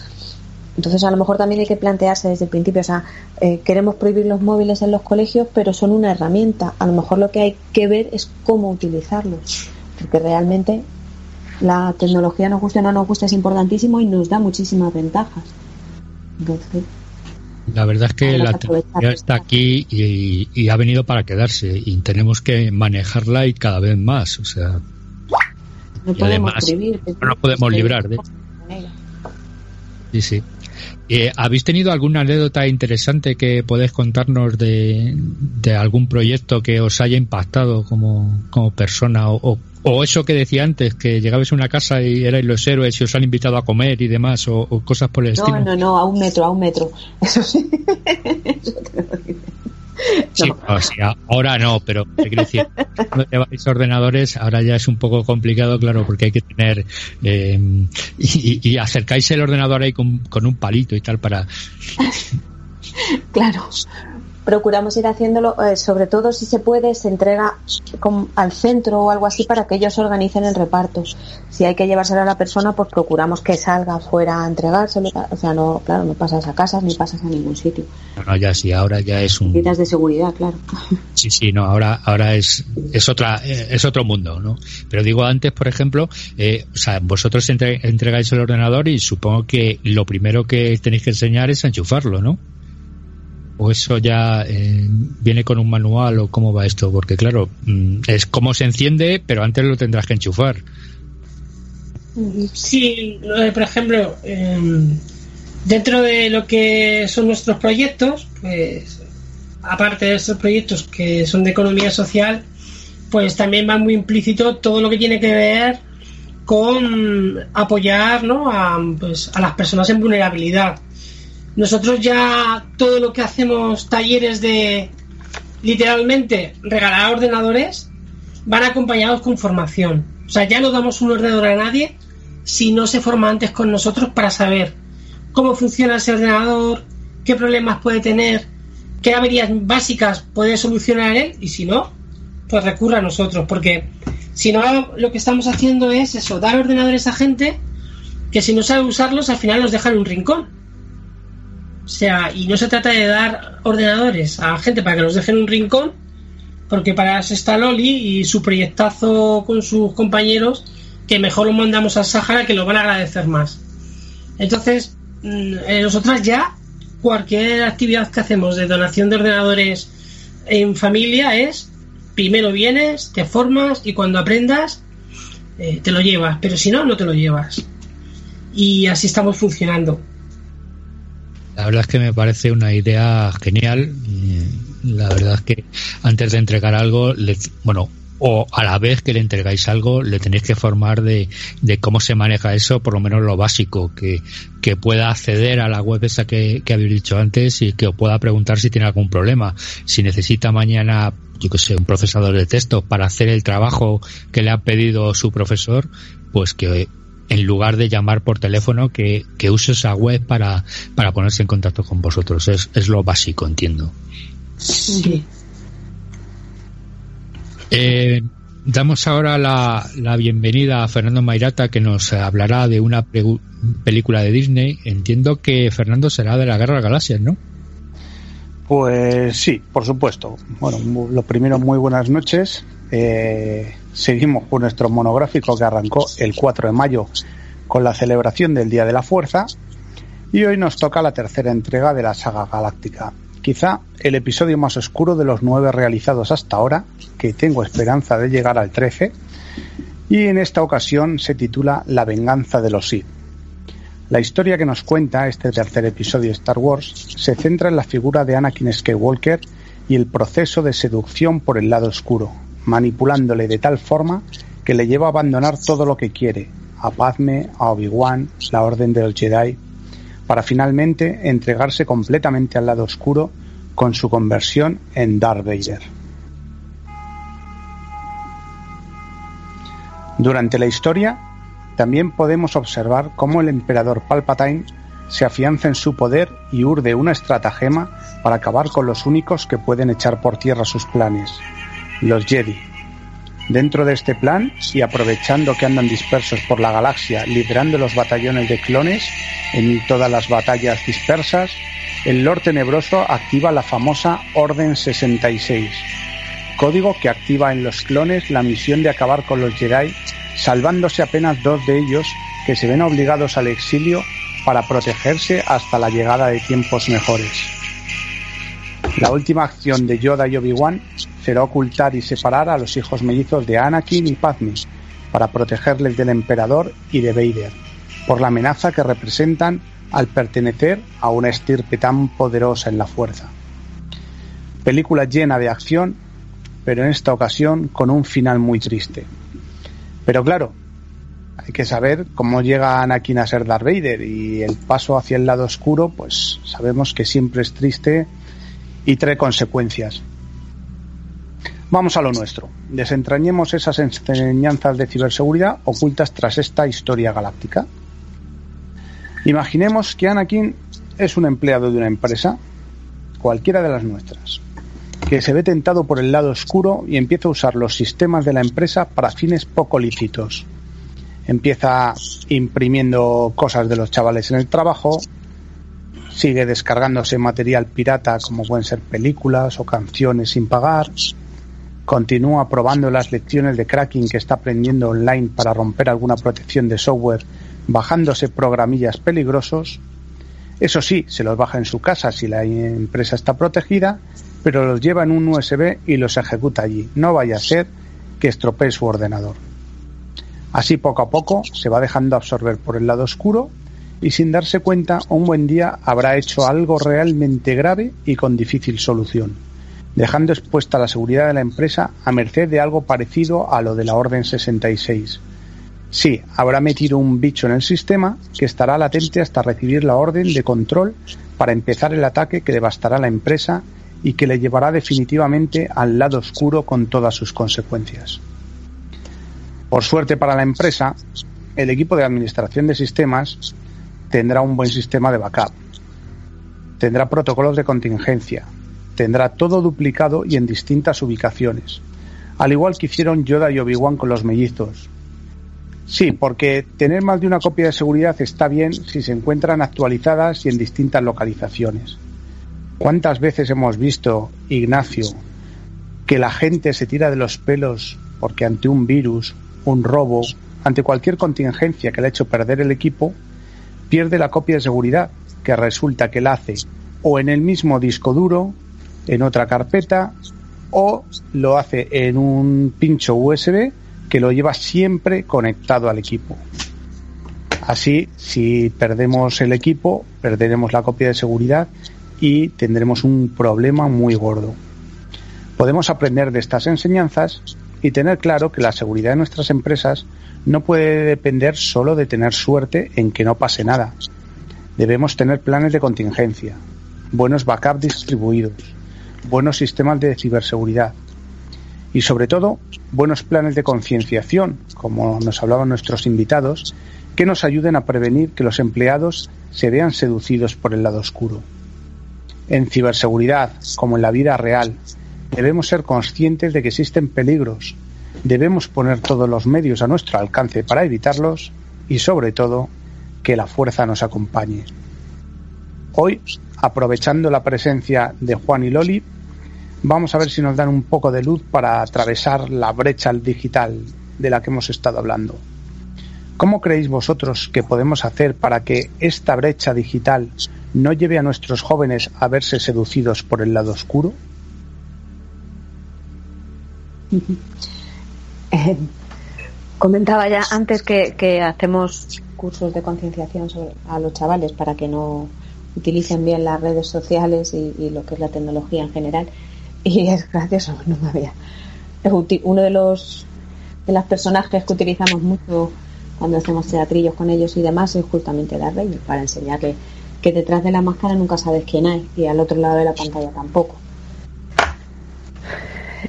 Entonces, a lo mejor también hay que plantearse desde el principio, o sea, eh, queremos prohibir los móviles en los colegios, pero son una herramienta. A lo mejor lo que hay que ver es cómo utilizarlos, porque realmente la tecnología, nos guste o no nos guste, es importantísimo y nos da muchísimas ventajas. Entonces, La verdad es que la tecnología está aquí y, y ha venido para quedarse y tenemos que manejarla y cada vez más. O sea, no podemos además, prohibir. no nos podemos librar de- ella. sí, sí. Eh, ¿Habéis tenido alguna anécdota interesante que podéis contarnos de, de algún proyecto que os haya impactado como, como persona? O, o, o eso que decía antes, que llegabais a una casa y erais los héroes y os han invitado a comer y demás, o, o cosas por el No, estilo. no, no, a un metro, a un metro. Eso sí. Eso te lo digo. Sí, No. o sea, ahora no, pero te quiero decir, cuando lleváis ordenadores, ahora ya es un poco complicado, claro, porque hay que tener eh, y, y acercáis el ordenador ahí con, con un palito y tal para Claro. Procuramos ir haciéndolo, eh, sobre todo si se puede, se entrega con- al centro o algo así para que ellos organicen el reparto. Si hay que llevárselo a la persona, pues procuramos que salga fuera a entregárselo. O sea, no, claro, no pasas a casas ni pasas a ningún sitio. no, no, ya sí, ahora ya es un Medidas de seguridad, claro. sí, sí, no, ahora ahora es es otra eh, es otro mundo, ¿no? Pero digo antes, por ejemplo, eh, o sea, vosotros entre- entregáis el ordenador y supongo que lo primero que tenéis que enseñar es enchufarlo, ¿no? O eso ya eh, viene con un manual o cómo va esto porque claro mm, es cómo se enciende pero antes lo tendrás que enchufar Sí, por ejemplo, em, dentro de lo que son nuestros proyectos, pues aparte de estos proyectos que son de economía social, pues también va muy implícito todo lo que tiene que ver con apoyar ¿no? pues, a las personas en vulnerabilidad. Nosotros ya todo lo que hacemos, talleres de literalmente regalar ordenadores, van acompañados con formación. O sea, ya no damos un ordenador a nadie si no se forma antes con nosotros para saber cómo funciona ese ordenador, qué problemas puede tener, qué averías básicas puede solucionar él y si no, pues recurra a nosotros, porque si no lo que estamos haciendo es eso, dar ordenadores a gente que si no sabe usarlos al final los deja en un rincón. O sea, y no se trata de dar ordenadores a gente para que los deje en un rincón, porque para eso está Loli y su proyectazo con sus compañeros, que mejor lo mandamos al Sahara que lo van a agradecer más. Entonces, mm, eh, nosotras ya, cualquier actividad que hacemos de donación de ordenadores en familia es, primero vienes, te formas y cuando aprendas, eh, te lo llevas, pero si no, no te lo llevas. Y así estamos funcionando. La verdad es que me parece una idea genial. y La verdad es que antes de entregar algo, le- bueno, o a la vez que le entregáis algo, le tenéis que formar de, de cómo se maneja eso, por lo menos lo básico, que, que pueda acceder a la web esa que, que habéis dicho antes y que os pueda preguntar si tiene algún problema. Si necesita mañana, yo que sé, un procesador de texto para hacer el trabajo que le ha pedido su profesor, pues que en lugar de llamar por teléfono, que, que use esa web para, para ponerse en contacto con vosotros. Es, es lo básico, entiendo. Sí. Eh, damos ahora la, la bienvenida a Fernando Mairata, que nos hablará de una película de Disney. Entiendo que Fernando será de la Guerra de las Galaxias, ¿no? Pues sí, por supuesto. Bueno, mu- lo primero, muy buenas noches. Eh, seguimos con nuestro monográfico que arrancó el 4 de mayo con la celebración del Día de la Fuerza y hoy nos toca la tercera entrega de la saga galáctica. Quizá el episodio más oscuro de los nueve realizados hasta ahora, que tengo esperanza de llegar al 13, y en esta ocasión se titula La venganza de los Sith. La historia que nos cuenta este tercer episodio de Star Wars se centra en la figura de Anakin Skywalker y el proceso de seducción por el lado oscuro, manipulándole de tal forma que le lleva a abandonar todo lo que quiere, a Padme, a Obi-Wan, la Orden de los Jedi, para finalmente entregarse completamente al lado oscuro con su conversión en Darth Vader. Durante la historia, también podemos observar cómo el emperador Palpatine se afianza en su poder y urde una estratagema para acabar con los únicos que pueden echar por tierra sus planes, los Jedi. Dentro de este plan, y aprovechando que andan dispersos por la galaxia liderando los batallones de clones en todas las batallas dispersas, el Lord Tenebroso activa la famosa Orden 66, código que activa en los clones la misión de acabar con los Jedi, salvándose apenas dos de ellos que se ven obligados al exilio para protegerse hasta la llegada de tiempos mejores. La última acción de Yoda y Obi-Wan será ocultar y separar a los hijos mellizos de Anakin y Padme para protegerles del emperador y de Vader, por la amenaza que representan al pertenecer a una estirpe tan poderosa en la fuerza. Película llena de acción, pero en esta ocasión con un final muy triste. Pero claro, hay que saber cómo llega Anakin a ser Darth Vader y el paso hacia el lado oscuro, pues sabemos que siempre es triste y trae consecuencias. Vamos a lo nuestro. Desentrañemos esas enseñanzas de ciberseguridad ocultas tras esta historia galáctica. Imaginemos que Anakin es un empleado de una empresa, cualquiera de las nuestras, que se ve tentado por el lado oscuro y empieza a usar los sistemas de la empresa para fines poco lícitos. Empieza imprimiendo cosas de los chavales en el trabajo, sigue descargándose material pirata como pueden ser películas o canciones sin pagar, continúa probando las lecciones de cracking que está aprendiendo online para romper alguna protección de software bajándose programillas peligrosos. Eso sí, se los baja en su casa si la empresa está protegida, pero los lleva en un USB y los ejecuta allí. No vaya a ser que estropee su ordenador. Así poco a poco se va dejando absorber por el lado oscuro y sin darse cuenta un buen día habrá hecho algo realmente grave y con difícil solución. Dejando expuesta la seguridad de la empresa a merced de algo parecido a lo de la Orden 66. Sí, habrá metido un bicho en el sistema que estará latente hasta recibir la orden de control para empezar el ataque que devastará la empresa y que le llevará definitivamente al lado oscuro con todas sus consecuencias. Por suerte para la empresa, el equipo de administración de sistemas tendrá un buen sistema de backup, tendrá protocolos de contingencia, tendrá todo duplicado y en distintas ubicaciones, al igual que hicieron Yoda y Obi-Wan con los mellizos. Sí, porque tener más de una copia de seguridad está bien si se encuentran actualizadas y en distintas localizaciones. ¿Cuántas veces hemos visto, Ignacio, que la gente se tira de los pelos porque ante un virus, un robo, ante cualquier contingencia que le ha hecho perder el equipo, pierde la copia de seguridad, que resulta que la hace o en el mismo disco duro, en otra carpeta, o lo hace en un pincho USB que lo lleva siempre conectado al equipo. Así, si perdemos el equipo, perderemos la copia de seguridad y tendremos un problema muy gordo. Podemos aprender de estas enseñanzas y tener claro que la seguridad de nuestras empresas no puede depender solo de tener suerte en que no pase nada. Debemos tener planes de contingencia, buenos backups distribuidos, buenos sistemas de ciberseguridad y sobre todo buenos planes de concienciación, como nos hablaban nuestros invitados, que nos ayuden a prevenir que los empleados se vean seducidos por el lado oscuro. En ciberseguridad, como en la vida real, debemos ser conscientes de que existen peligros, debemos poner todos los medios a nuestro alcance para evitarlos y sobre todo que la fuerza nos acompañe. Hoy, aprovechando la presencia de Juan y Loli, vamos a ver si nos dan un poco de luz para atravesar la brecha digital de la que hemos estado hablando. ¿Cómo creéis vosotros que podemos hacer para que esta brecha digital no lleve a nuestros jóvenes a verse seducidos por el lado oscuro? Eh, comentaba ya antes que, hacemos cursos de concienciación a los chavales para que no utilicen bien las redes sociales y, lo que es la tecnología en general. Y es gracioso, no me había. es Uno de los de las personajes que utilizamos mucho cuando hacemos teatrillos con ellos y demás es justamente Darth para enseñarle que detrás de la máscara nunca sabes quién hay y al otro lado de la pantalla tampoco.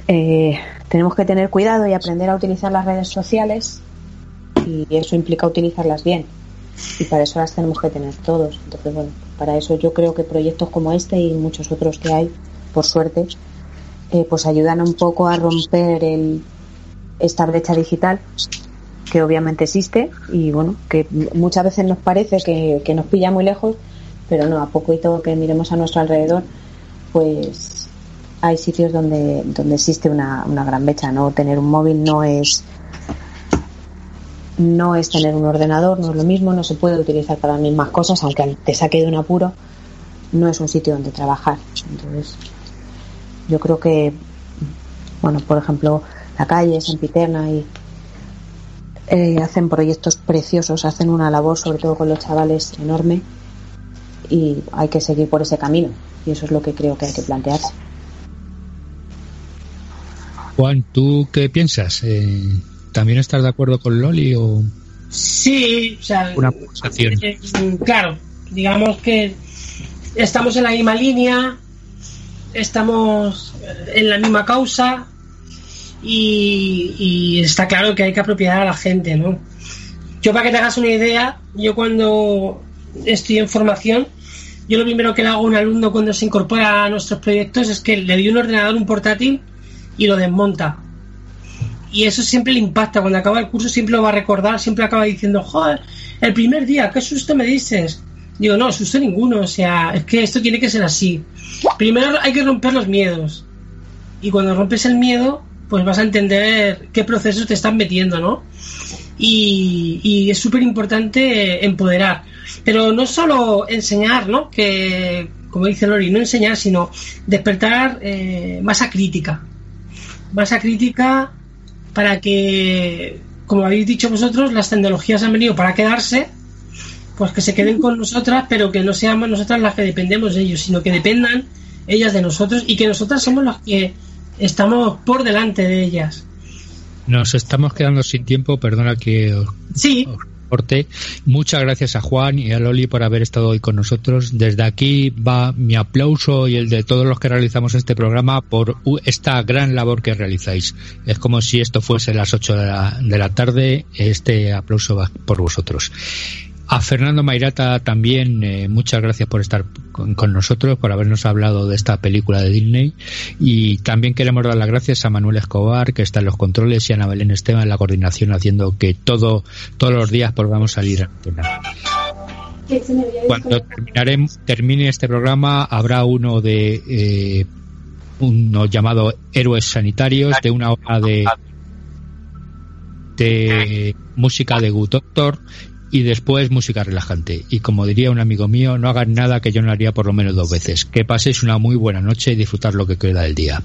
Eh, tenemos que tener cuidado y aprender a utilizar las redes sociales y eso implica utilizarlas bien y para eso las tenemos que tener todos entonces bueno para eso yo creo que proyectos como este y muchos otros que hay por suerte eh, pues ayudan un poco a romper el, esta brecha digital que obviamente existe y bueno que muchas veces nos parece que, que nos pilla muy lejos pero no a todo que miremos a nuestro alrededor pues hay sitios donde, donde existe una, una gran brecha. No tener un móvil no es no es tener un ordenador, no es lo mismo, no se puede utilizar para las mismas cosas, aunque te saque de un apuro, no es un sitio donde trabajar. Entonces, yo creo que, bueno, por ejemplo, la calle, Sempiterna y eh, hacen proyectos preciosos, hacen una labor, sobre todo con los chavales, enorme y hay que seguir por ese camino. Y eso es lo que creo que hay que plantearse. Juan, ¿tú qué piensas? Eh, ¿También estás de acuerdo con Loli o Sí, o sea, una pulsación? eh, claro, digamos que estamos en la misma línea, estamos en la misma causa y, y está claro que hay que apropiar a la gente, ¿no? Yo para que te hagas una idea, yo cuando estoy en formación, yo lo primero que le hago a un alumno cuando se incorpora a nuestros proyectos es que le doy un ordenador, un portátil y lo desmonta. Y eso siempre le impacta. Cuando acaba el curso siempre lo va a recordar, siempre acaba diciendo, joder, el primer día, qué susto me dices. Digo, no, susto ninguno, o sea, es que esto tiene que ser así. Primero hay que romper los miedos. Y cuando rompes el miedo, pues vas a entender qué procesos te están metiendo, ¿no? Y, es súper importante empoderar. Pero no solo enseñar, ¿no? Que, como dice Lori, no enseñar, sino despertar eh, masa crítica. Masa crítica para que, como habéis dicho vosotros, las tecnologías han venido para quedarse, pues que se queden con nosotras, pero que no seamos nosotras las que dependemos de ellos, sino que dependan ellas de nosotros y que nosotras somos los que estamos por delante de ellas. Nos estamos quedando sin tiempo, perdona que os, Sí, os Muchas gracias a Juan y a Loli por haber estado hoy con nosotros. Desde aquí va mi aplauso y el de todos los que realizamos este programa por esta gran labor que realizáis. Es como si esto fuese las 8 de la, de la tarde. Este aplauso va por vosotros. A Fernando Mairata también eh, muchas gracias por estar con, nosotros, por habernos hablado de esta película de Disney y también queremos dar las gracias a Manuel Escobar que está en los controles y a Ana Belén Esteban en la coordinación haciendo que todo todos los días podamos salir a antena. Cuando terminaremos, termine este programa habrá uno de eh, uno llamado Héroes Sanitarios de una hora de de música de Good Doctor y después música relajante. Y como diría un amigo mío, no hagan nada que yo no haría por lo menos dos veces. Que paséis una muy buena noche y disfrutar lo que queda del día.